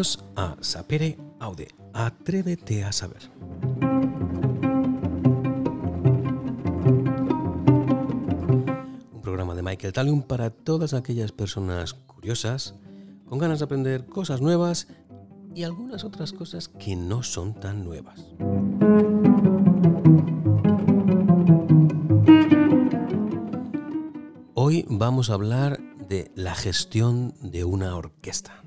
A Sapere Aude. Atrévete a saber. Un programa de Michael Talium para todas aquellas personas curiosas, con ganas de aprender cosas nuevas y algunas otras cosas que no son tan nuevas. Hoy vamos a hablar de la gestión de una orquesta.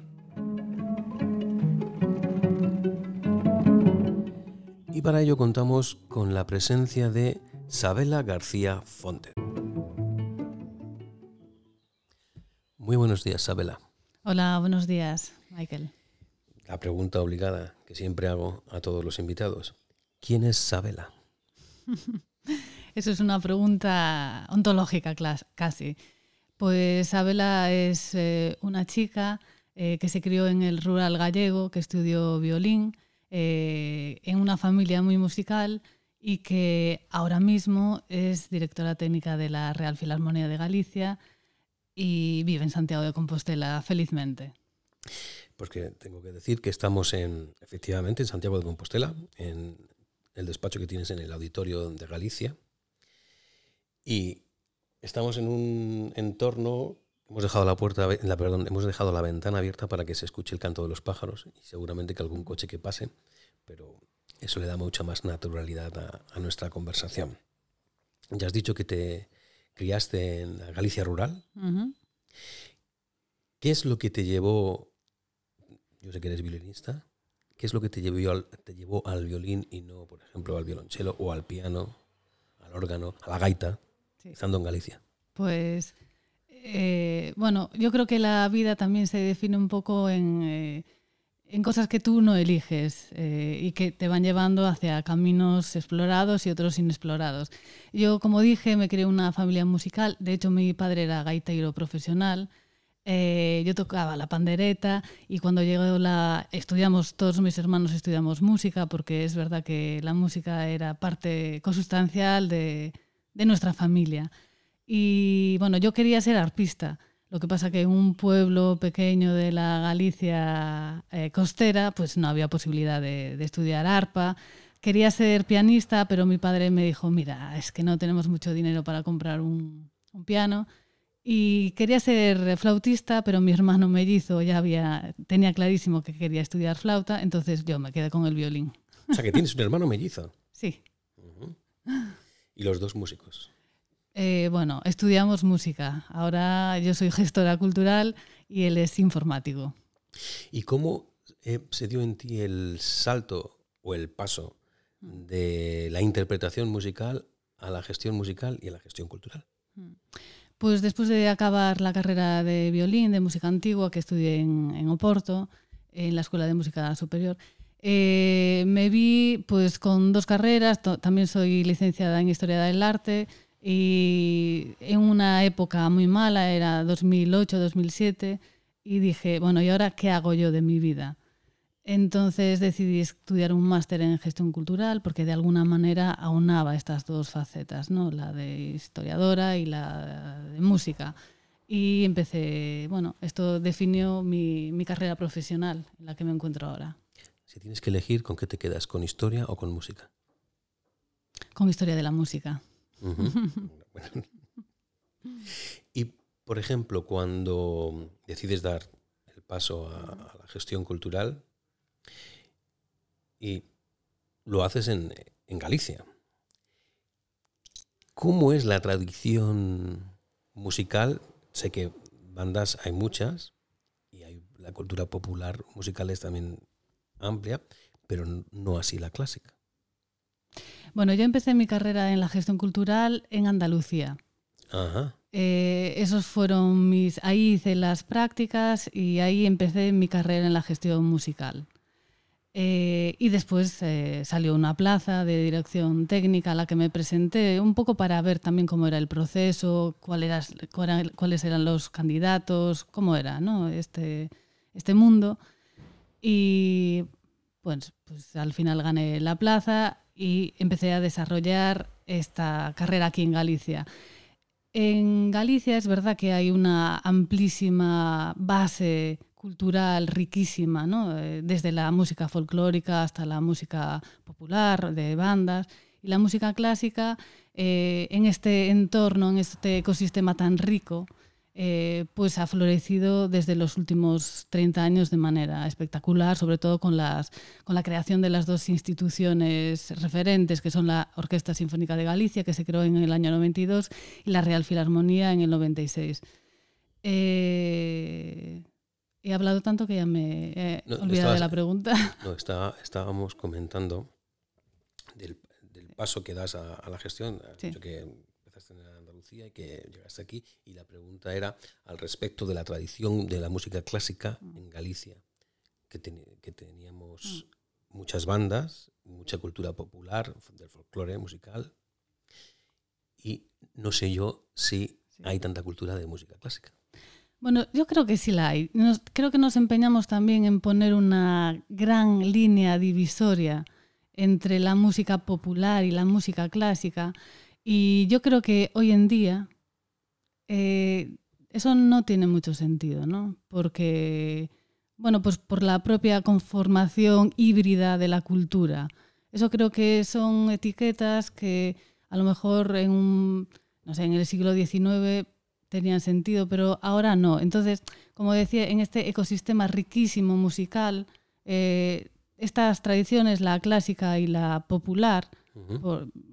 Para ello contamos con la presencia de Sabela García Fonte. Muy buenos días, Sabela. Hola, buenos días, Michael. La pregunta obligada que siempre hago a todos los invitados. ¿Quién es Sabela? Eso es una pregunta ontológica casi. Pues Sabela es eh, una chica eh, que se crió en el rural gallego, que estudió violín, eh, en una familia muy musical y que ahora mismo es directora técnica de la Real Filarmonía de Galicia y vive en Santiago de Compostela felizmente. Porque tengo que decir que estamos en, efectivamente en Santiago de Compostela, en el despacho que tienes en el auditorio de Galicia. Y estamos en un entorno, hemos dejado la puerta, la, perdón, hemos dejado la ventana abierta para que se escuche el canto de los pájaros y seguramente que algún coche que pase, pero eso le da mucha más naturalidad a, nuestra conversación. Ya has dicho que te criaste en la Galicia rural. ¿Qué es lo que te llevó, yo sé que eres violinista, qué es lo que te llevó, al, te llevó al violín y no, por ejemplo, al violonchelo o al piano, al órgano, a la gaita? estando en Galicia? Pues, eh, bueno, yo creo que la vida también se define un poco en, eh, cosas que tú no eliges eh, y que te van llevando hacia caminos explorados y otros inexplorados. Yo, como dije, me creé una familia musical. De hecho, mi padre era gaitero profesional. yo tocaba la pandereta y cuando llegó la... Estudiamos, todos mis hermanos estudiamos música porque es verdad que la música era parte consustancial de nuestra familia. Y bueno, yo quería ser arpista. Lo que pasa que en un pueblo pequeño de la Galicia eh, costera, pues no había posibilidad de, estudiar arpa. Quería ser pianista, pero mi padre me dijo, mira, es que no tenemos mucho dinero para comprar un, piano. Y quería ser flautista, pero mi hermano mellizo ya había, tenía clarísimo que quería estudiar flauta, entonces yo me quedé con el violín. O sea, que tienes un hermano mellizo. Sí. ¿Y los dos músicos? Eh, bueno, estudiamos música. Ahora yo soy gestora cultural y él es informático. ¿Y cómo eh, se dio en ti el salto o el paso de la interpretación musical a la gestión musical y a la gestión cultural? Pues después de acabar la carrera de violín, de música antigua, que estudié en Oporto, en la Escuela de Música Superior, eh, me vi pues con dos carreras, también soy licenciada en Historia del Arte y en una época muy mala, era 2008-2007, y dije, bueno, ¿y ahora qué hago yo de mi vida? Entonces decidí estudiar un máster en gestión cultural porque de alguna manera aunaba estas dos facetas, ¿no? la de historiadora y la de música. Y empecé, bueno, esto definió mi, mi carrera profesional en la que me encuentro ahora. Si tienes que elegir, ¿con qué te quedas? ¿Con historia o con música? Con historia de la música. y, por ejemplo, cuando decides dar el paso a, la gestión cultural y lo haces en, en Galicia, ¿cómo es la tradición musical? Sé que bandas hay muchas y hay la cultura popular musicales también amplia, pero no así la clásica. Bueno, yo empecé mi carrera en la gestión cultural en Andalucía. Ajá. Eh, esos fueron mis. Ahí hice las prácticas y ahí empecé mi carrera en la gestión musical. Eh, y después eh, salió una plaza de dirección técnica a la que me presenté, un poco para ver también cómo era el proceso, cuál cuáles eran los candidatos, cómo era ¿no? este, este mundo. Y pues, pues al final gané la plaza y empecé a desarrollar esta carrera aquí en Galicia. En Galicia es verdad que hay una amplísima base cultural riquísima, ¿no? Eh, desde la música folclórica hasta la música popular de bandas y la música clásica eh, en este entorno, en este ecosistema tan rico, eh, pues ha florecido desde los últimos 30 años de manera espectacular, sobre todo con, las, con la creación de las dos instituciones referentes, que son la Orquesta Sinfónica de Galicia, que se creó en el año 92, y la Real Filarmonía en el 96. Eh, he hablado tanto que ya me he olvidado de la pregunta. No, estábamos comentando del, paso que das a, la gestión. que empezaste en Andalucía y que llegaste aquí. Y la pregunta era al respecto de la tradición de la música clásica mm. en Galicia, que, que teníamos mm. muchas bandas, mucha cultura popular, del folclore musical. Y no sé yo si hay tanta cultura de música clásica. Bueno, yo creo que sí la hay. creo que nos empeñamos también en poner una gran línea divisoria entre la música popular y la música clásica. Y yo creo que hoy en día eh, eso no tiene mucho sentido, ¿no? Porque, bueno, pues por la propia conformación híbrida de la cultura. Eso creo que son etiquetas que a lo mejor en un, no sé, en el siglo XIX tenían sentido, pero ahora no. Entonces, como decía, en este ecosistema riquísimo musical, eh, estas tradiciones, la clásica y la popular,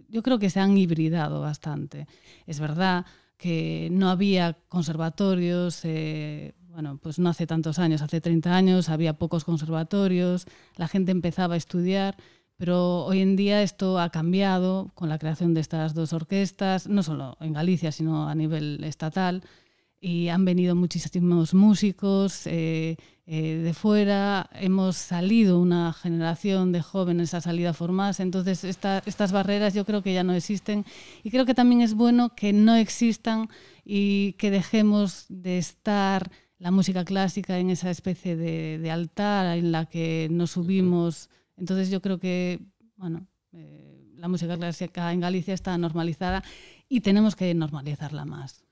yo creo que se han hibridado bastante. Es verdad que no había conservatorios, eh, bueno, pues no hace tantos años, hace 30 años había pocos conservatorios, la gente empezaba a estudiar, pero hoy en día esto ha cambiado con la creación de estas dos orquestas, no solo en Galicia, sino a nivel estatal y han venido muchísimos músicos eh, eh, de fuera, hemos salido una generación de jóvenes a salir a formarse, entonces estas barreras yo creo que ya no existen. Y creo que también es bueno que no existan y que dejemos de estar la música clásica en esa especie de, altar en la que nos subimos. Entonces yo creo que, bueno, eh, la música clásica en Galicia está normalizada y tenemos que normalizarla más.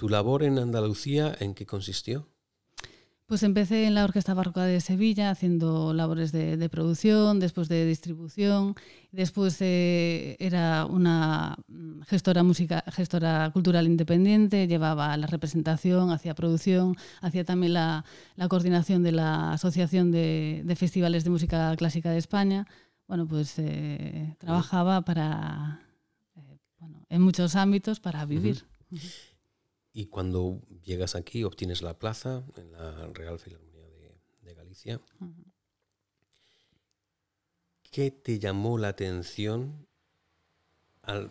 ¿Tu labor en Andalucía en qué consistió? Pues empecé en la Orquesta Barroca de Sevilla haciendo labores de, producción, después de distribución, después eh, era una gestora, música, gestora cultural independiente, llevaba la representación, hacía producción, hacía también la, coordinación de la Asociación de, Festivales de Música Clásica de España. Bueno, pues eh, trabajaba para, eh, en muchos ámbitos para vivir. Y cuando llegas aquí, obtienes la plaza en la Real Filarmonía de, Galicia. ¿Qué te llamó la atención al,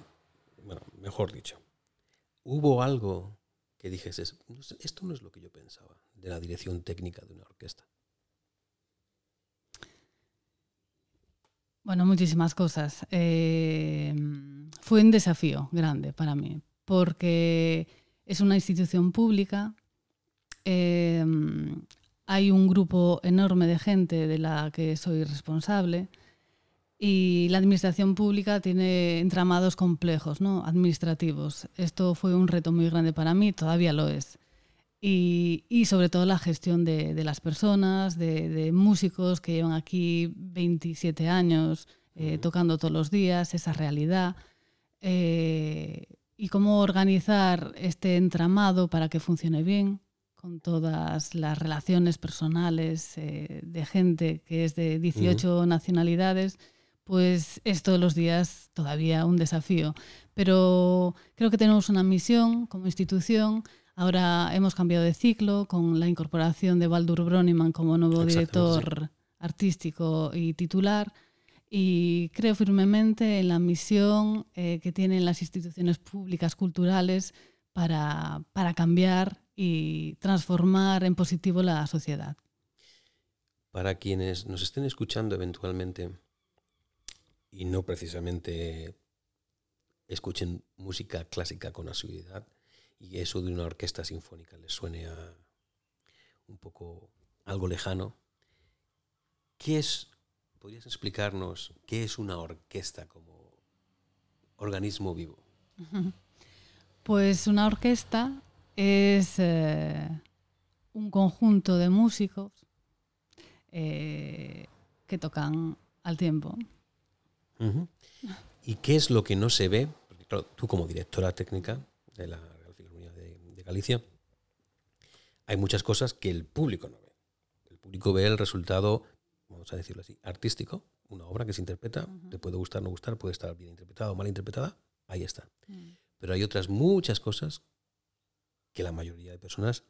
bueno, mejor dicho, hubo algo que dijese, esto no es lo que yo pensaba de la dirección técnica de una orquesta? Bueno, muchísimas cosas. Eh, fue un desafío grande para mí, porque es una institución pública. Em, hay un grupo enorme de gente de la que soy responsable y la administración pública tiene entramados complejos, ¿no? administrativos. Esto fue un reto muy grande para mí, todavía lo es. Y, sobre todo la gestión de, las personas, de, músicos que llevan aquí 27 años eh, tocando todos los días, esa realidad. Eh, y cómo organizar este entramado para que funcione bien con todas las relaciones personales eh, de gente que es de 18 nacionalidades, pues es todos los días todavía un desafío. Pero creo que tenemos una misión como institución. Ahora hemos cambiado de ciclo con la incorporación de Baldur Broniman como nuevo director artístico y titular y creo firmemente en la misión eh, que tienen las instituciones públicas culturales para, para, cambiar y transformar en positivo la sociedad. Para quienes nos estén escuchando eventualmente y no precisamente escuchen música clásica con asiduidad y eso de una orquesta sinfónica les suene a un poco algo lejano, ¿qué es ¿Podrías explicarnos qué es una orquesta como organismo vivo? Pues una orquesta es eh, un conjunto de músicos eh, que tocan al tiempo. ¿Y qué es lo que no se ve? Porque tú como directora técnica de la Real Filarmonía de, Galicia, hay muchas cosas que el público no ve. El público ve el resultado, vamos a decirlo así, artístico, una obra que se interpreta, te puede gustar o no gustar, puede estar bien interpretada o mal interpretada, ahí está. Mm. Pero hay otras muchas cosas que la mayoría de personas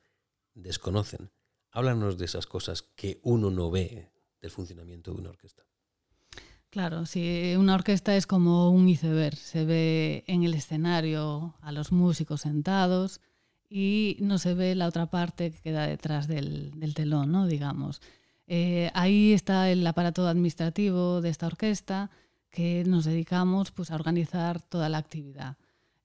desconocen. Háblanos de esas cosas que uno no ve del funcionamiento de una orquesta. Claro, sí, una orquesta es como un iceberg. Se ve en el escenario a los músicos sentados y no se ve la otra parte que queda detrás del, telón, ¿no? digamos. Eh, ahí está el aparato administrativo de esta orquesta que nos dedicamos pues, a organizar toda la actividad.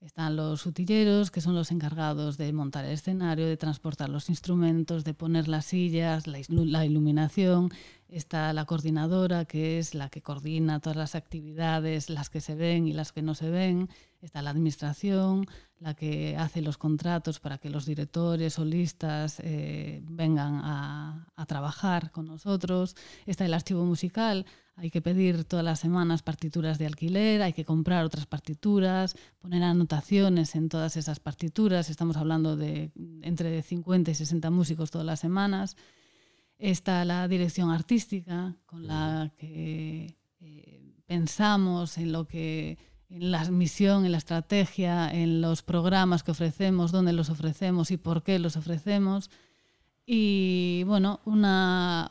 Están los utilleros, que son los encargados de montar el escenario, de transportar los instrumentos, de poner las sillas, la, iluminación. Está la coordinadora, que es la que coordina todas las actividades, las que se ven y las que no se ven. Está la administración, la que hace los contratos para que los directores, solistas eh, vengan a, a trabajar con nosotros. Está el archivo musical, hay que pedir todas las semanas partituras de alquiler, hay que comprar otras partituras, poner anotaciones en todas esas partituras. Estamos hablando de entre 50 y 60 músicos todas las semanas. Está la dirección artística con la que eh, pensamos en lo que en la misión, en la estrategia, en los programas que ofrecemos, dónde los ofrecemos y por qué los ofrecemos y bueno, una,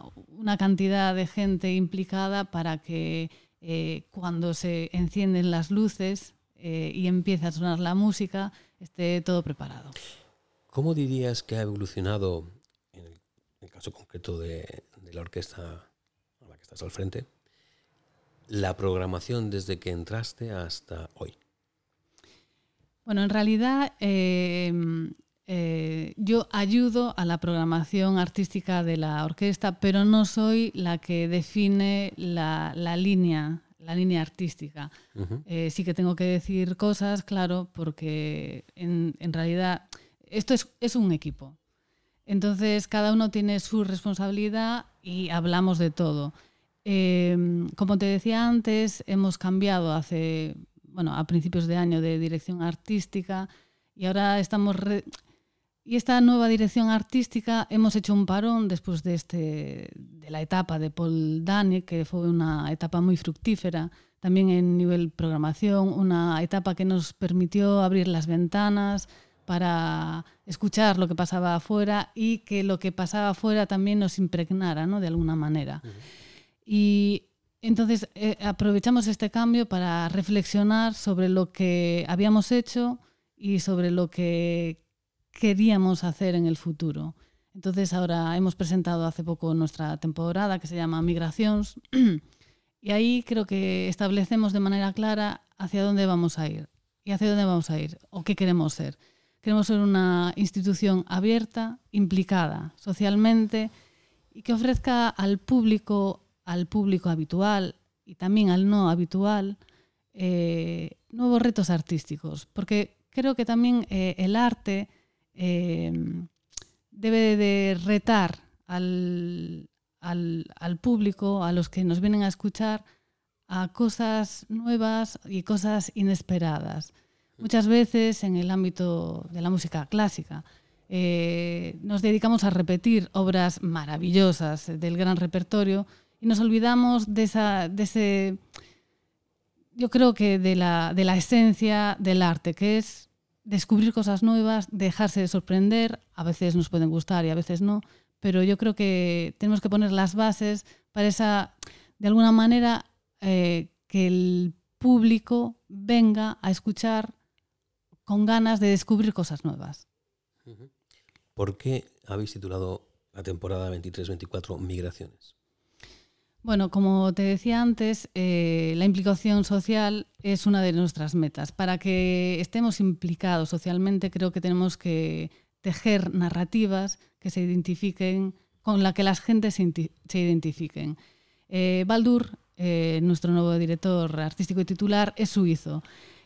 cantidad de gente implicada para que eh, cuando se encienden las luces eh, y empieza a sonar la música, esté todo preparado. ¿Cómo dirías que ha evolucionado, caso concreto de, la orquesta a la que estás al frente, la programación desde que entraste hasta hoy? Bueno, en realidad eh, eh, yo ayudo a la programación artística de la orquesta, pero no soy la que define la, línea, la línea artística. Eh, sí que tengo que decir cosas, claro, porque en, realidad esto es, un equipo. Entonces cada uno tiene su responsabilidad y hablamos de todo. Eh, como te decía antes, hemos cambiado hace, bueno, a principios de año de dirección artística y ahora estamos y esta nueva dirección artística hemos hecho un parón después de, este, de la etapa de Paul Dani, que fue una etapa muy fructífera, también en nivel programación, una etapa que nos permitió abrir las ventanas para escuchar lo que pasaba afuera y que lo que pasaba afuera también nos impregnara ¿no? de alguna manera. Y entonces eh, aprovechamos este cambio para reflexionar sobre lo que habíamos hecho y sobre lo que queríamos hacer en el futuro. Entonces ahora hemos presentado hace poco nuestra temporada que se llama Migraciones y ahí creo que establecemos de manera clara hacia dónde vamos a ir y hacia dónde vamos a ir o qué queremos ser. Queremos ser una institución abierta, implicada socialmente y que ofrezca al público, al público habitual y también al no habitual, eh, nuevos retos artísticos. Porque creo que también eh, el arte Em, debe de retar al, público, a los que nos vienen a escuchar, a cosas nuevas y cosas inesperadas. Muchas veces en el ámbito de la música clásica eh, nos dedicamos a repetir obras maravillosas del gran repertorio y nos olvidamos de, esa, de ese, yo creo que de la, de la esencia del arte, que es descubrir cosas nuevas, dejarse de sorprender, a veces nos pueden gustar y a veces no, pero yo creo que tenemos que poner las bases para esa, de alguna manera, eh, que el público venga a escuchar con ganas de descubrir cosas nuevas. ¿Por qué habéis titulado la temporada 23-24 Migraciones? Bueno, como te decía antes, eh, la implicación social es una de nuestras metas. Para que estemos implicados socialmente, creo que tenemos que tejer narrativas que se identifiquen, con la que las gentes se, identifiquen. Eh, Baldur, eh, nuestro nuevo director artístico y titular, es suizo.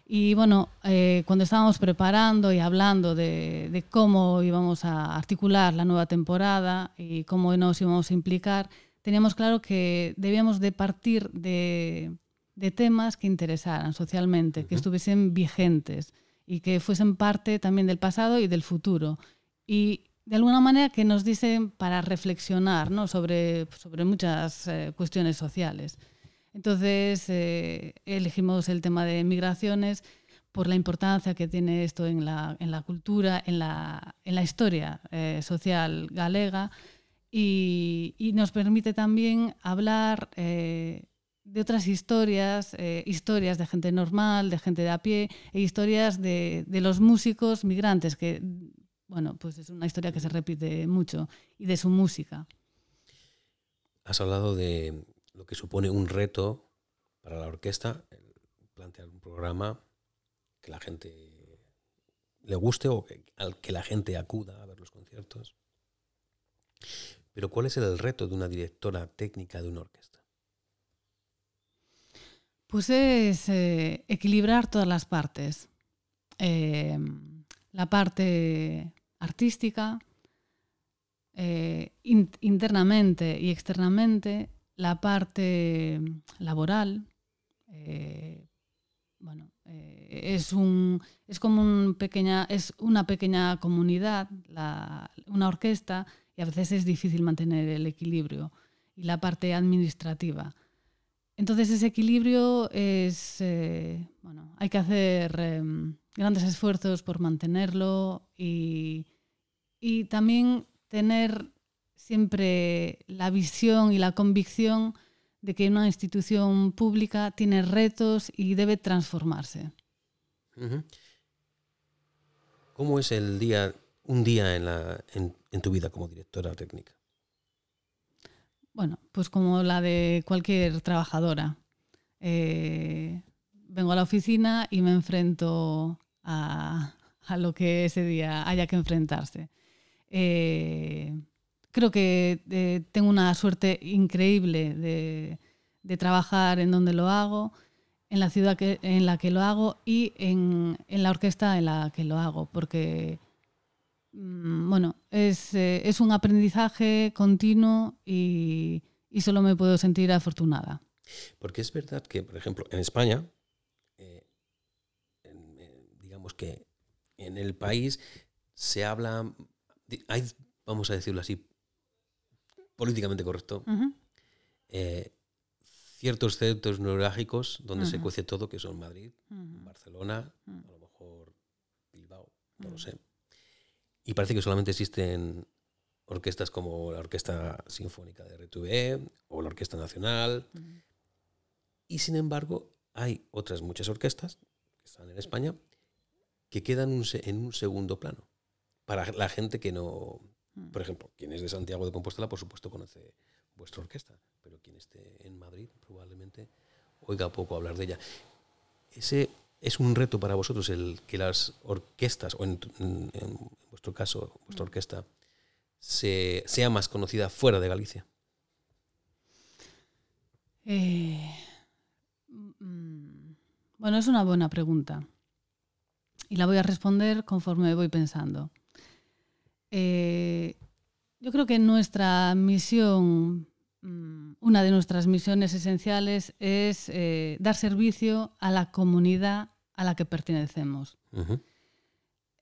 Y bueno, eh, cuando estábamos preparando y hablando de, de, cómo íbamos a articular la nueva temporada y cómo nos íbamos a implicar, teníamos claro que debíamos de partir de, de temas que interesaran socialmente, que estuviesen vigentes y que fuesen parte también del pasado y del futuro. Y de alguna manera que nos dicen para reflexionar ¿no? sobre, sobre muchas eh, cuestiones sociales. Entonces eh, elegimos el tema de migraciones por la importancia que tiene esto en la, en la cultura, en la, en la historia eh, social galega y, nos permite también hablar eh, de otras historias, historias de gente normal, de gente de a pie e historias de, de los músicos migrantes, que bueno, pues es una historia que se repite mucho, y de su música. Has hablado de lo que supone un reto para la orquesta, plantear un programa que la gente le guste o que, al que la gente acuda a ver los conciertos. Pero ¿cuál es el reto de una directora técnica de una orquesta? Pues es eh, equilibrar todas las partes. Eh, la parte artística, eh, in internamente y externamente, la parte laboral, eh, bueno, eh, es, un, es como un pequeña, es una pequeña comunidad, una orquesta, y a veces es difícil mantener el equilibrio. Y la parte administrativa. Entonces ese equilibrio es, eh, bueno, hay que hacer eh, grandes esfuerzos por mantenerlo y, y también tener siempre la visión y la convicción de que una institución pública tiene retos y debe transformarse. ¿Cómo es el día, un día en, la, en, en, tu vida como directora técnica? Bueno, pues como la de cualquier trabajadora. Eh, vengo a la oficina y me enfrento a, a, lo que ese día haya que enfrentarse. Eh, creo que eh, tengo una suerte increíble de, trabajar en donde lo hago, en la ciudad en la que lo hago y en, en la orquesta en la que lo hago, porque mmm, bueno, es, eh, es, un aprendizaje continuo y, y, solo me puedo sentir afortunada. Porque es verdad que, por ejemplo, en España, eh, digamos que en el país se habla, vamos a decirlo así, políticamente correcto, uh -huh. eh, ciertos centros neurálgicos donde uh -huh. se cuece todo, que son Madrid, uh -huh. Barcelona, a lo mejor Bilbao, no lo sé. Y parece que solamente existen orquestas como la Orquesta Sinfónica de RTV o la Orquesta Nacional. Y sin embargo, hay otras muchas orquestas que están en España que quedan un, en un segundo plano para la gente que no, por ejemplo, quien es de Santiago de Compostela, por supuesto, conoce vuestra orquesta, pero quien esté en Madrid probablemente oiga poco hablar de ella. Ese es un reto para vosotros el que las orquestas, o en, en, en vuestro caso, vuestra orquesta, se, sea más conocida fuera de Galicia. Eh, mm, bueno, es una buena pregunta. Y la voy a responder conforme voy pensando. Eh, yo creo que nuestra misión, mm, una de nuestras misiones esenciales es eh, dar servicio a la comunidad a la que pertenecemos. Uh -huh.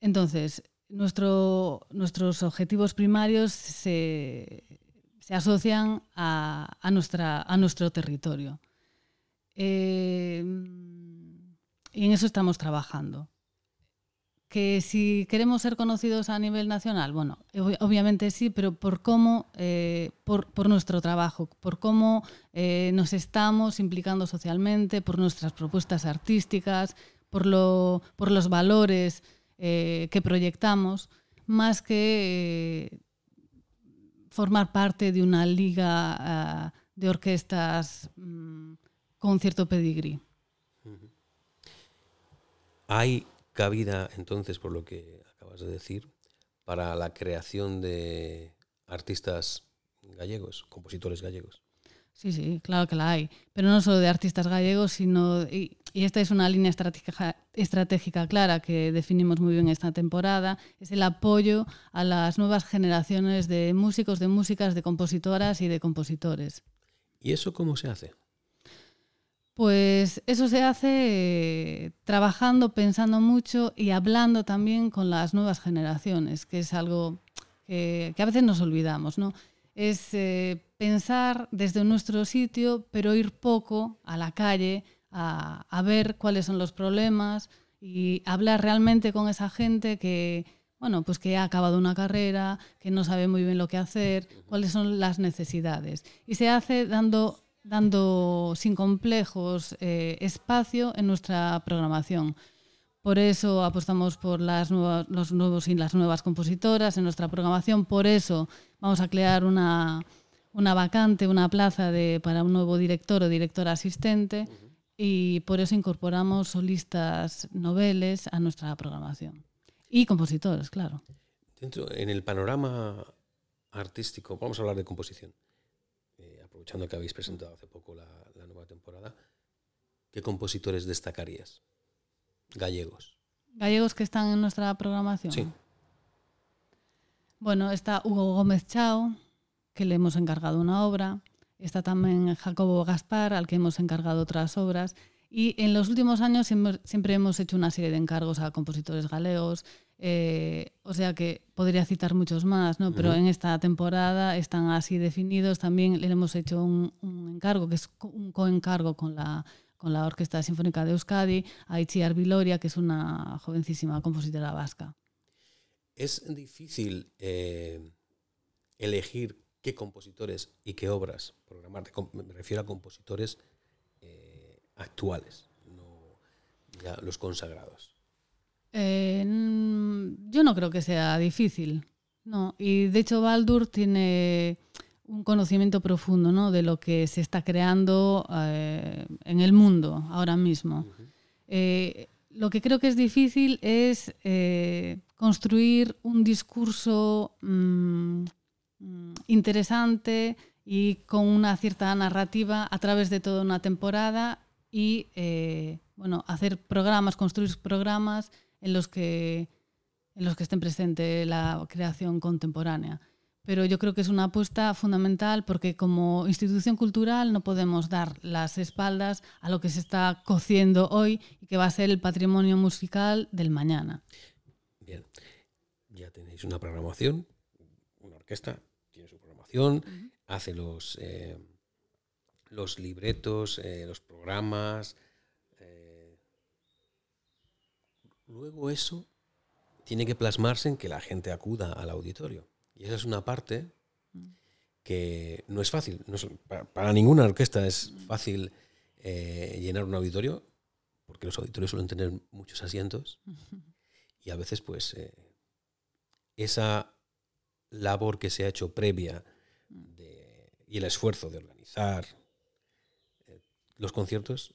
Entonces, nuestro, nuestros objetivos primarios se, se asocian a, a, nuestra, a, nuestro territorio. Eh, y en eso estamos trabajando que si queremos ser conocidos a nivel nacional, bueno, obviamente sí, pero por cómo, eh, por, por, nuestro trabajo, por cómo eh, nos estamos implicando socialmente, por nuestras propuestas artísticas, por, lo, por los valores eh, que proyectamos, más que formar parte de una liga uh, de orquestas um, con cierto pedigrí. Hay cabida, entonces, por lo que acabas de decir, para la creación de artistas gallegos, compositores gallegos? Sí, sí, claro que la hay, pero no solo de artistas gallegos, sino, y, esta es una línea estratégica, estratégica clara que definimos muy bien esta temporada, es el apoyo a las nuevas generaciones de músicos, de músicas, de compositoras y de compositores. ¿Y eso cómo se hace? Pues eso se hace eh, trabajando, pensando mucho y hablando también con las nuevas generaciones, que es algo que, a veces nos olvidamos, ¿no? es eh, pensar desde nuestro sitio, pero ir poco a la calle a, a, ver cuáles son los problemas y hablar realmente con esa gente que, bueno, pues que ha acabado una carrera, que no sabe muy bien lo que hacer, cuáles son las necesidades. Y se hace dando, dando sin complejos eh, espacio en nuestra programación. Por eso apostamos por las nuevas, los nuevos y las nuevas compositoras en nuestra programación. Por eso vamos a crear una, una vacante, una plaza de, para un nuevo director o directora asistente. Y por eso incorporamos solistas noveles a nuestra programación. Y compositores, claro. Dentro, en el panorama artístico, vamos a hablar de composición, aprovechando que habéis presentado hace poco la, la nueva temporada, ¿qué compositores destacarías? gallegos. Gallegos que están en nuestra programación. Sí. Bueno, está Hugo Gómez Chao, que le hemos encargado una obra. Está también Jacobo Gaspar, al que hemos encargado otras obras. Y en los últimos años siempre hemos hecho una serie de encargos a compositores galegos. Eh, o sea que podría citar muchos más, ¿no? Pero uh -huh. en esta temporada están así definidos. También le hemos hecho un, un encargo, que es un coencargo con la con la Orquesta Sinfónica de Euskadi, a Itziar Viloria, que es una jovencísima compositora vasca. Es difícil eh, elegir qué compositores y qué obras programar. Me refiero a compositores eh, actuales, no ya los consagrados. Eh, yo no creo que sea difícil. No, y de hecho Baldur tiene un conocimiento profundo ¿no? de lo que se está creando eh, en el mundo ahora mismo. Uh -huh. eh, lo que creo que es difícil es construir un discurso mmm, interesante y con una cierta narrativa a través de toda una temporada y bueno, hacer programas, construir programas en los que en los que estén presente la creación contemporánea pero yo creo que es una apuesta fundamental porque como institución cultural no podemos dar las espaldas a lo que se está cociendo hoy y que va a ser el patrimonio musical del mañana. Bien, ya tenéis una programación, una orquesta tiene su programación, uh -huh. hace los, eh, los libretos, eh, los programas. Eh, luego eso tiene que plasmarse en que la gente acuda al auditorio. Y esa es una parte que no es fácil. No es, para, ninguna orquesta es fácil eh, llenar un auditorio, porque los auditorios suelen tener muchos asientos. Y a veces, pues, eh, esa labor que se ha hecho previa y el esfuerzo de organizar eh, los conciertos,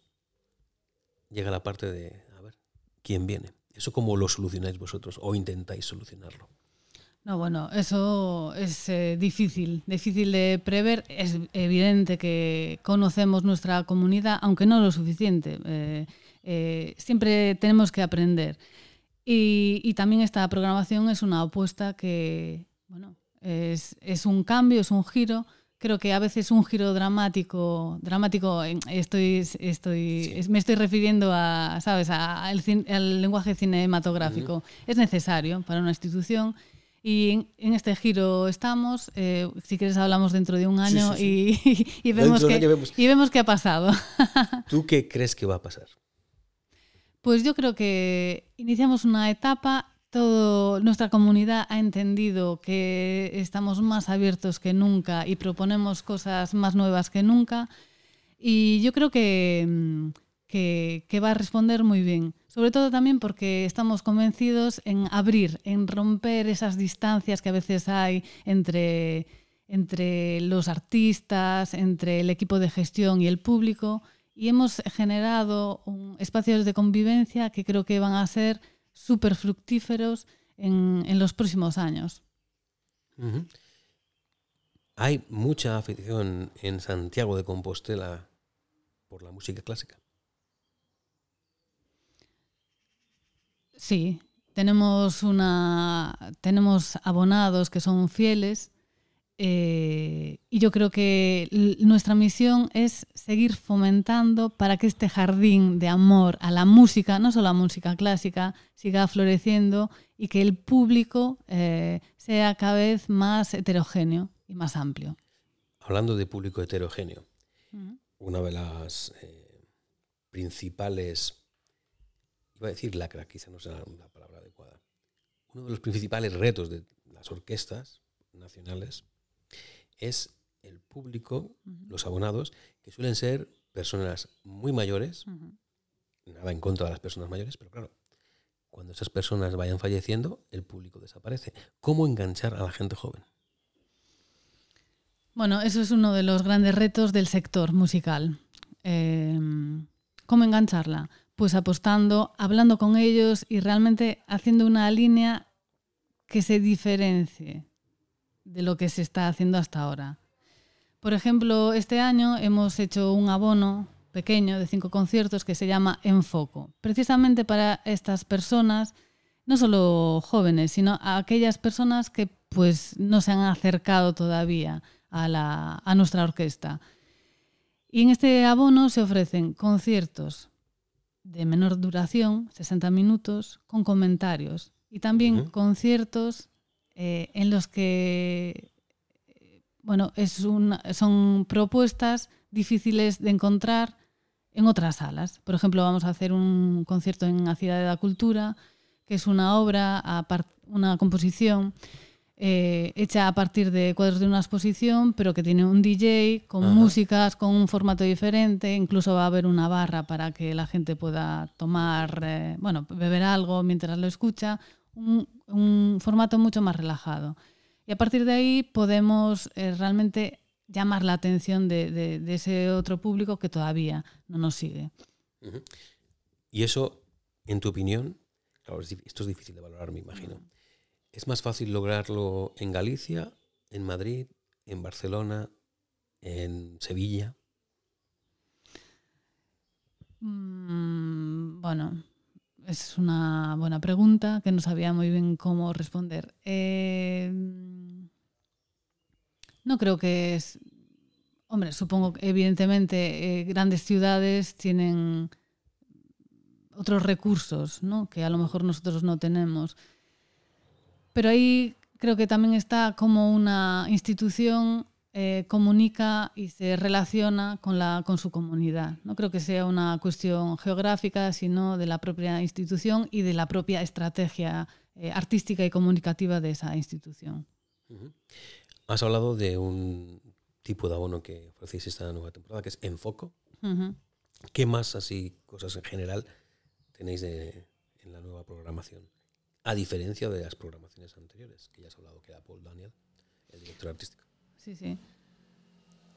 llega la parte de, a ver, ¿quién viene? ¿Eso cómo lo solucionáis vosotros o intentáis solucionarlo? No, bueno, eso es eh, difícil, difícil de prever. Es evidente que conocemos nuestra comunidad, aunque no lo suficiente. Eh, eh, siempre tenemos que aprender. Y, y, también esta programación es una apuesta que, bueno, es, es, un cambio, es un giro. Creo que a veces un giro dramático, dramático, estoy, estoy, sí. me estoy refiriendo a, ¿sabes?, al, al lenguaje cinematográfico. Uh -huh. Es necesario para una institución y en, en, este giro estamos. Eh, si quieres, hablamos dentro de un año sí, sí, sí. Y, y, vemos que, vemos. y vemos qué ha pasado. ¿Tú qué crees que va a pasar? Pues yo creo que iniciamos una etapa. Toda nuestra comunidad ha entendido que estamos más abiertos que nunca y proponemos cosas más nuevas que nunca. Y yo creo que, mm, que, que va a responder muy bien. Sobre todo también porque estamos convencidos en abrir, en romper esas distancias que a veces hay entre, entre los artistas, entre el equipo de gestión y el público. Y hemos generado un, espacios de convivencia que creo que van a ser súper fructíferos en, en, los próximos años. Uh -huh. ¿Hay mucha afición en Santiago de Compostela por la música clásica? Sí, tenemos una tenemos abonados que son fieles eh, y yo creo que nuestra misión es seguir fomentando para que este jardín de amor a la música, no solo a la música clásica, siga floreciendo y que el público eh, sea cada vez más heterogéneo y más amplio. Hablando de público heterogéneo, una de las eh, principales, iba a decir lacra, quizá no sea la palabra adecuada, uno de los principales retos de las orquestas nacionales es el público, los abonados, que suelen ser personas muy mayores, nada en contra de las personas mayores, pero claro, cuando esas personas vayan falleciendo, el público desaparece. ¿Cómo enganchar a la gente joven? Bueno, eso es uno de los grandes retos del sector musical. Em, ¿Cómo engancharla? Pues apostando, hablando con ellos y realmente haciendo una línea que se diferencie de lo que se está haciendo hasta ahora. Por ejemplo, este año hemos hecho un abono pequeño de cinco conciertos que se llama Enfoco, precisamente para estas personas, no solo jóvenes, sino a aquellas personas que pues no se han acercado todavía a, la, a nuestra orquesta. Y en este abono se ofrecen conciertos de menor duración, 60 minutos, con comentarios, y también conciertos eh, en los que bueno, es son propuestas difíciles de encontrar en otras salas. Por ejemplo, vamos a hacer un concierto en la Ciudad de la Cultura, que es una obra, una composición eh, hecha a partir de cuadros de una exposición, pero que tiene un DJ con músicas, con un formato diferente. Incluso va a haber una barra para que la gente pueda tomar, eh, bueno, beber algo mientras lo escucha un, formato mucho más relajado. Y a partir de ahí podemos eh, realmente llamar la atención de, ese otro público que todavía no nos sigue. Y eso, en tu opinión, claro, esto es difícil de valorar, me imagino. ¿Es más fácil lograrlo en Galicia, en Madrid, en Barcelona, en Sevilla? Mm, bueno, es una buena pregunta que no sabía muy bien cómo responder. Eh, no creo que es... Hombre, supongo que evidentemente eh, grandes ciudades tienen otros recursos, ¿no? que a lo mejor nosotros no tenemos. Pero ahí creo que también está como una institución eh, comunica y se relaciona con, la, con su comunidad. No creo que sea una cuestión geográfica, sino de la propia institución y de la propia estrategia eh, artística y comunicativa de esa institución. Has hablado de un tipo de abono que ofrecéis esta nueva temporada, que es Enfoco. ¿Qué más así, cosas en general, tenéis en la nueva programación? A diferencia de las programaciones anteriores, que ya has hablado, que era Paul Daniel, el director artístico. Sí, sí.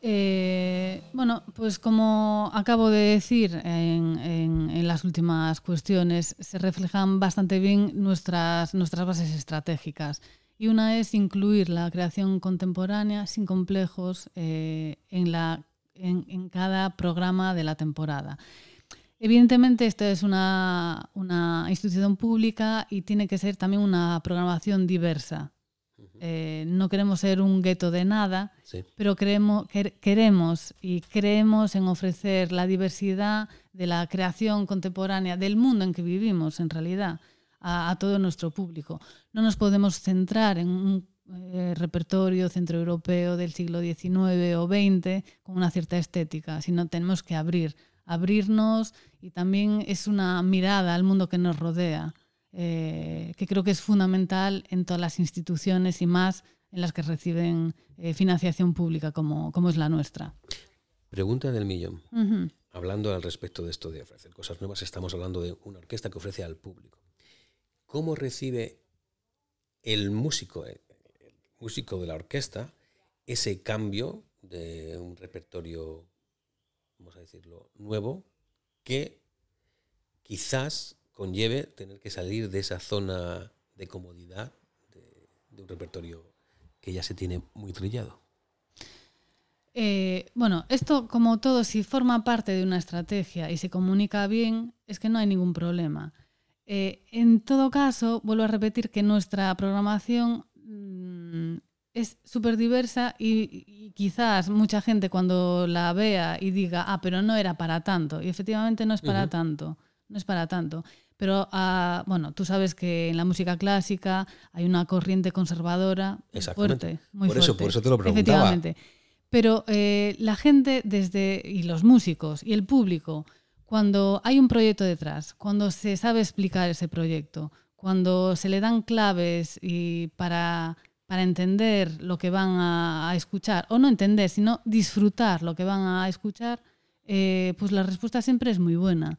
Eh, bueno, pues como acabo de decir en, las últimas cuestiones, se reflejan bastante bien nuestras, nuestras bases estratégicas. Y una es incluir la creación contemporánea sin complejos eh, en, la, en, cada programa de la temporada. Evidentemente, esta es una, una institución pública y tiene que ser también una programación diversa. Eh, no queremos ser un gueto de nada, pero queremos, queremos y creemos en ofrecer la diversidad de la creación contemporánea del mundo en que vivimos, en realidad, a, todo nuestro público. No nos podemos centrar en un eh, repertorio centroeuropeo del siglo XIX o XX con una cierta estética, sino tenemos que abrir, abrirnos y también es una mirada al mundo que nos rodea. Eh, que creo que es fundamental en todas las instituciones y más en las que reciben eh, financiación pública como, como, es la nuestra. Pregunta del millón. Hablando al respecto de esto de ofrecer cosas nuevas, estamos hablando de una orquesta que ofrece al público. ¿Cómo recibe el músico, el músico de la orquesta, ese cambio de un repertorio, vamos a decirlo, nuevo, que quizás conlleve tener que salir de esa zona de comodidad de, un repertorio que ya se tiene muy trillado. Eh, bueno, esto como todo, si forma parte de una estrategia y se comunica bien, es que no hay ningún problema. Eh, en todo caso, vuelvo a repetir que nuestra programación mm, es súper diversa y, y, quizás mucha gente cuando la vea y diga, ah, pero no era para tanto. Y efectivamente no es para uh -huh. tanto, no es para tanto. Pero, uh, bueno, tú sabes que en la música clásica hay una corriente conservadora fuerte, muy por fuerte. Eso, por eso te lo preguntaba. Efectivamente. Pero eh, la gente desde, y los músicos y el público, cuando hay un proyecto detrás, cuando se sabe explicar ese proyecto, cuando se le dan claves y para, para entender lo que van a, a, escuchar, o no entender, sino disfrutar lo que van a escuchar, eh, pues la respuesta siempre es muy buena.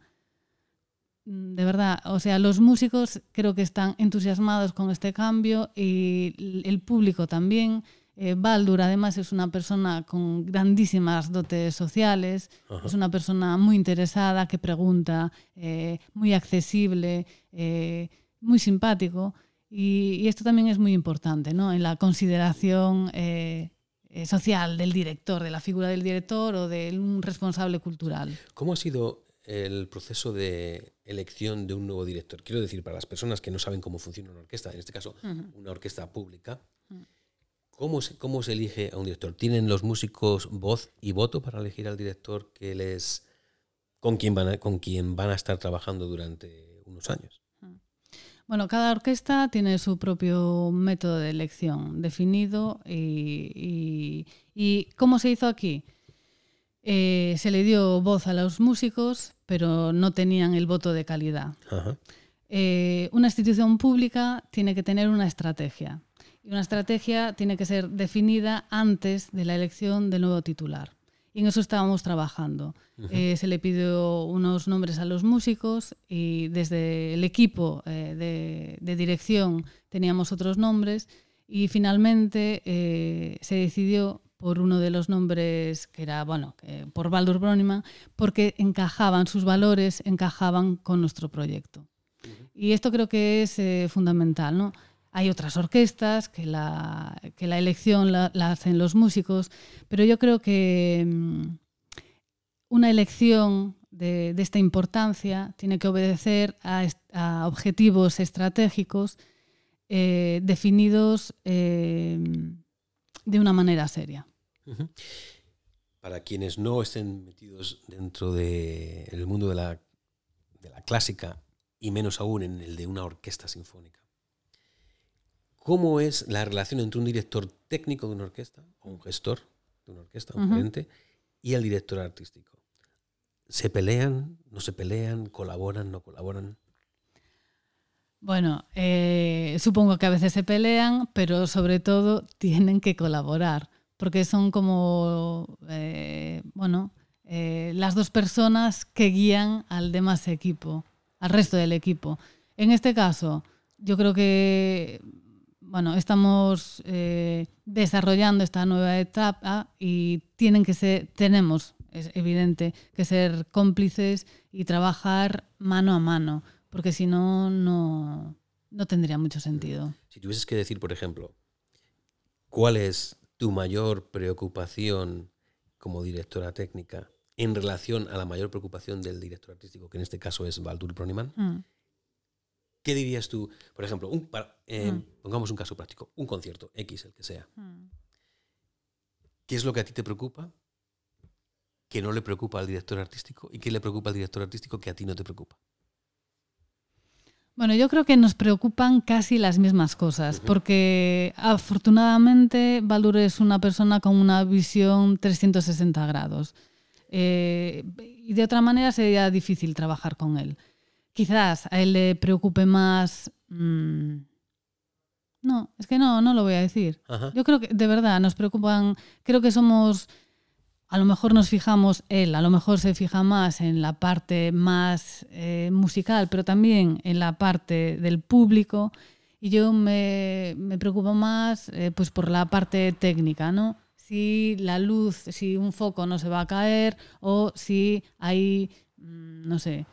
De verdad, o sea, los músicos creo que están entusiasmados con este cambio y el público también. Eh, Baldur además es una persona con grandísimas dotes sociales, Ajá. es una persona muy interesada, que pregunta, eh, muy accesible, eh, muy simpático y, y, esto también es muy importante ¿no? en la consideración social del director, de la figura del director o de un responsable cultural. ¿Cómo ha sido el proceso de elección de un nuevo director? Quiero decir, para las personas que no saben cómo funciona una orquesta, en este caso uh -huh. una orquesta pública, uh -huh. ¿Cómo se, ¿Cómo se elige a un director? ¿Tienen los músicos voz y voto para elegir al director que les, con, quien van a, con quien van a estar trabajando durante unos años? Bueno, cada orquesta tiene su propio método de elección definido y, y, y ¿cómo se hizo aquí? Eh, se le dio voz a los músicos, pero no tenían el voto de calidad. Eh, una institución pública tiene que tener una estrategia y una estrategia tiene que ser definida antes de la elección del nuevo titular. Y en eso estábamos trabajando. Uh -huh. eh, se le pidió unos nombres a los músicos y desde el equipo de, de, dirección teníamos otros nombres y finalmente eh, se decidió por uno de los nombres que era, bueno, que por Baldur Broniman, porque encajaban, sus valores encajaban con nuestro proyecto. Uh -huh. Y esto creo que es eh, fundamental, ¿no? Hay otras orquestas que la, que la elección la, la, hacen los músicos, pero yo creo que mm, una elección de, de, esta importancia tiene que obedecer a, a objetivos estratégicos eh, definidos eh, de una manera seria. Uh -huh. Para quienes no estén metidos dentro del de mundo de la, de la clásica y menos aún en el de una orquesta sinfónica, cómo es la relación entre un director técnico de una orquesta, o un gestor de una orquesta, un uh -huh. gerente, y el director artístico. ¿Se pelean? ¿No se pelean? ¿Colaboran? ¿No colaboran? Bueno, eh, supongo que a veces se pelean, pero sobre todo tienen que colaborar, porque son como, eh, bueno, eh, las dos personas que guían al demás equipo, al resto del equipo. En este caso, yo creo que bueno, estamos eh, desarrollando esta nueva etapa y tienen que ser, tenemos, es evidente, que ser cómplices y trabajar mano a mano, porque si no, no, no tendría mucho sentido. Si tuvieses que decir, por ejemplo, ¿cuál es tu mayor preocupación como directora técnica en relación a la mayor preocupación del director artístico, que en este caso es Baldur Broniman? Mm. ¿Qué dirías tú? Por ejemplo, un, para, eh, mm. pongamos un caso práctico, un concierto, X, el que sea. Mm. ¿Qué es lo que a ti te preocupa? ¿Qué no le preocupa al director artístico? ¿Y qué le preocupa al director artístico que a ti no te preocupa? Bueno, yo creo que nos preocupan casi las mismas cosas, uh -huh. porque afortunadamente Baldur es una persona con una visión 360 grados. Eh, y de otra manera sería difícil trabajar con él quizás a él le preocupe más... Mmm, no, es que no, no lo voy a decir. Ajá. Yo creo que de verdad nos preocupan, creo que somos, a lo mejor nos fijamos, él a lo mejor se fija más en la parte más eh, musical, pero también en la parte del público. Y yo me, me preocupo más eh, pues por la parte técnica, ¿no? Si la luz, si un foco no se va a caer o si hay, mm, no sé,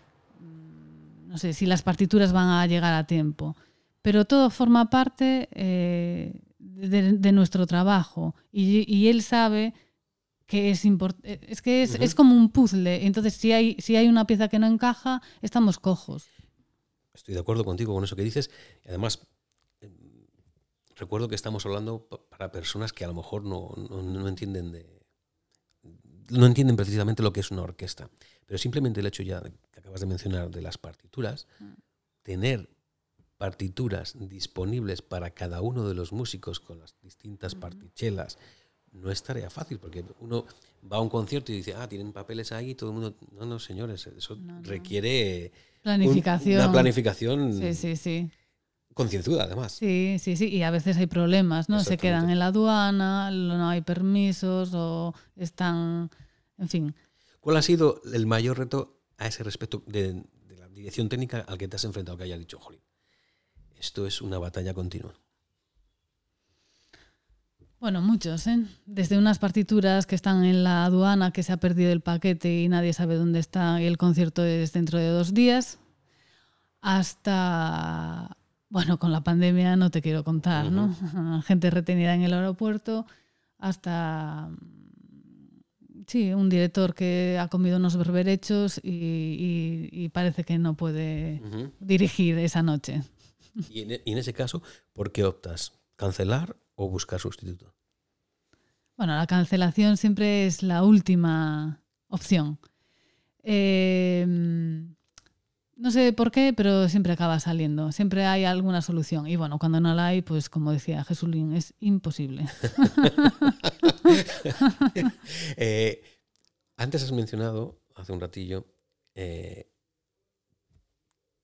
no sé si las partituras van a llegar a tiempo, pero todo forma parte eh, de, nuestro trabajo y, él sabe que es importante. Es que es, es, como un puzzle. Entonces, si hay, si hay una pieza que no encaja, estamos cojos. Estoy de acuerdo contigo con eso que dices. Y además, em, recuerdo que estamos hablando para personas que a lo mejor no, no, no entienden de, no entienden precisamente lo que es una orquesta. Pero simplemente el hecho ya que acabas de mencionar de las partituras, mm. tener partituras disponibles para cada uno de los músicos con las distintas partichelas, no es tarea fácil, porque uno va a un concierto y dice, ah, tienen papeles ahí, todo el mundo... No, no, señores, eso requiere... Planificación. una planificación... Sí, sí, sí. Concienzuda, además. Sí, sí, sí. Y a veces hay problemas, ¿no? Se quedan en la aduana, no hay permisos o están... En fin. ¿Cuál ha sido el mayor reto a ese respecto de, de la dirección técnica al que te has enfrentado que haya dicho, Jolín? Esto es una batalla continua. Bueno, muchos, ¿eh? Desde unas partituras que están en la aduana, que se ha perdido el paquete y nadie sabe dónde está y el concierto es dentro de dos días, hasta, bueno, con la pandemia no te quiero contar, ¿no? Gente retenida en el aeropuerto, hasta, sí, un director que ha comido unos berberechos y, parece que no puede dirigir esa noche. Y en, ese caso, ¿por qué optas? ¿Cancelar o buscar sustituto? Bueno, la cancelación siempre es la última opción. Em, no sé por qué, pero siempre acaba saliendo. Siempre hay alguna solución. Y bueno, cuando no la hay, pues como decía Jesulín, es imposible. Eh, antes has mencionado, hace un ratillo, eh,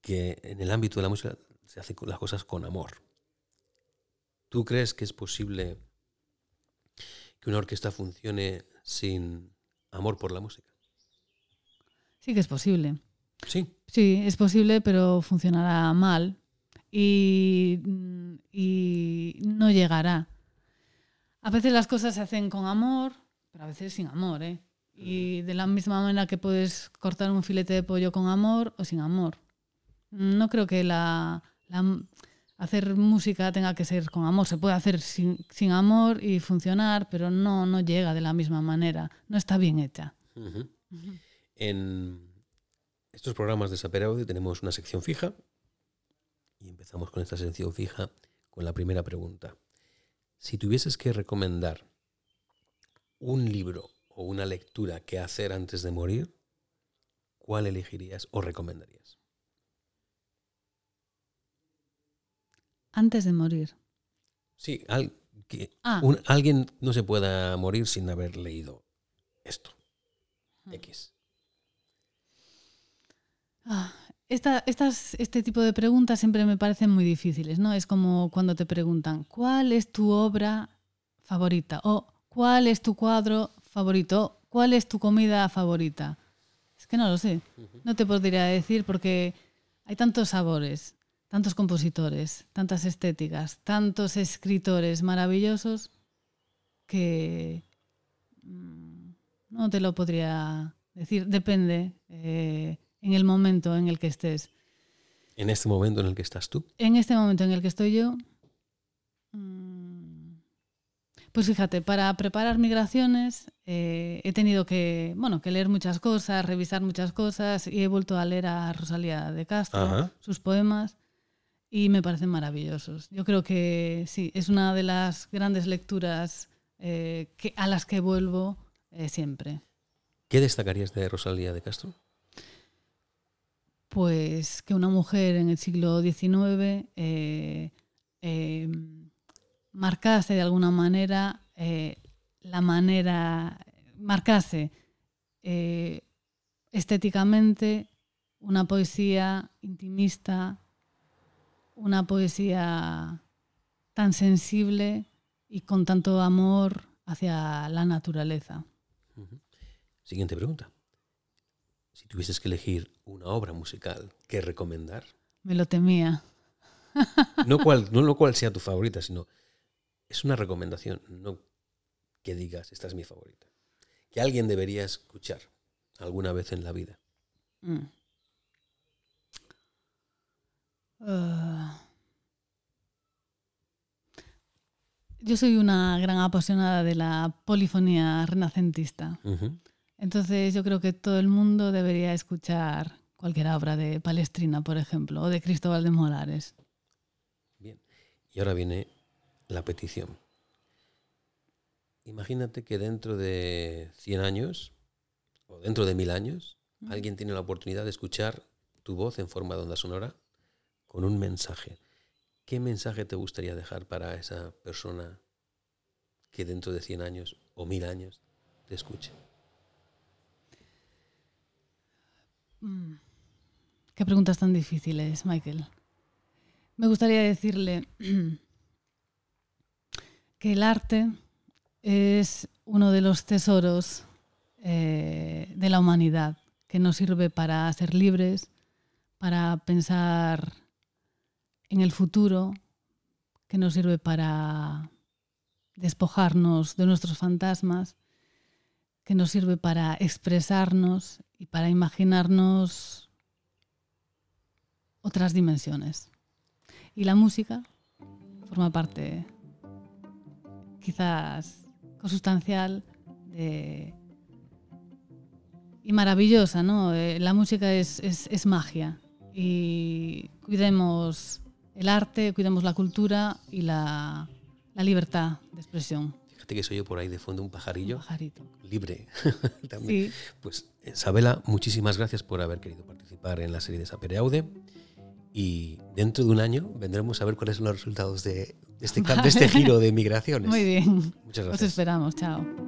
que en el ámbito de la música se hacen las cosas con amor. ¿Tú crees que es posible que una orquesta funcione sin amor por la música? Sí que es posible. Sí. Sí, es posible, pero funcionará mal y, y no llegará. A veces las cosas se hacen con amor, pero a veces sin amor, ¿eh? Y de la misma manera que puedes cortar un filete de pollo con amor o sin amor. No creo que la, hacer música tenga que ser con amor. Se puede hacer sin, amor y funcionar, pero no, no llega de la misma manera. No está bien hecha. En estos programas de Saper Audio tenemos una sección fija y empezamos con esta sección fija con la primera pregunta. Si tuvieses que recomendar un libro o una lectura que hacer antes de morir, ¿cuál elegirías o recomendarías? Antes de morir. Sí, ah. alguien no se pueda morir sin haber leído esto. X. Ah, estas, este tipo de preguntas siempre me parecen muy difíciles, ¿no? Es como cuando te preguntan, ¿cuál es tu obra favorita? O ¿cuál es tu cuadro favorito? ¿Cuál es tu comida favorita? Es que no lo sé. No te podría decir porque hay tantos sabores tantos compositores, tantas estéticas, tantos escritores maravillosos que mm, no te lo podría decir. Depende eh, en el momento en el que estés. ¿En este momento en el que estás tú? En este momento en el que estoy yo. Mm, pues fíjate, para preparar migraciones eh, he tenido que, bueno, que leer muchas cosas, revisar muchas cosas y he vuelto a leer a Rosalía de Castro, sus poemas y me parecen maravillosos. Yo creo que sí, es una de las grandes lecturas eh, que, a las que vuelvo eh, siempre. ¿Qué destacarías de Rosalía de Castro? Pues que una mujer en el siglo XIX eh, marcase de alguna manera la manera, marcase estéticamente una poesía intimista, una poesía tan sensible y con tanto amor hacia la naturaleza. Siguiente pregunta. Si tuvieses que elegir una obra musical que recomendar. Me lo temía. no, cual, no lo cual sea tu favorita, sino es una recomendación, no que digas, esta es mi favorita. Que alguien debería escuchar alguna vez en la vida. Mm. Yo soy una gran apasionada de la polifonía renacentista. Entonces yo creo que todo el mundo debería escuchar cualquier obra de Palestrina, por ejemplo, o de Cristóbal de Molares. Bien, y ahora viene la petición. Imagínate que dentro de 100 años, o dentro de mil años, alguien tiene la oportunidad de escuchar tu voz en forma de onda sonora con un mensaje. ¿Qué mensaje te gustaría dejar para esa persona que dentro de 100 años o mil años te escuche? Mm. Qué preguntas tan difíciles, Michael. Me gustaría decirle que el arte es uno de los tesoros eh, de la humanidad, que nos sirve para ser libres, para pensar en el futuro, que nos sirve para despojarnos de nuestros fantasmas, que nos sirve para expresarnos y para imaginarnos otras dimensiones. Y la música forma parte quizás consustancial y maravillosa, ¿no? Eh, la música es, es magia y cuidemos el arte, cuidemos la cultura y la, la libertad de expresión. Fíjate que soy yo por ahí de fondo un pajarillo. Un pajarito. Libre. También. Pues Isabela, muchísimas gracias por haber querido participar en la serie de Sapere Aude. Y dentro de un año vendremos a ver cuáles son los resultados de, este, de este giro de migraciones. Muy bien. Muchas gracias. Os esperamos. Chao.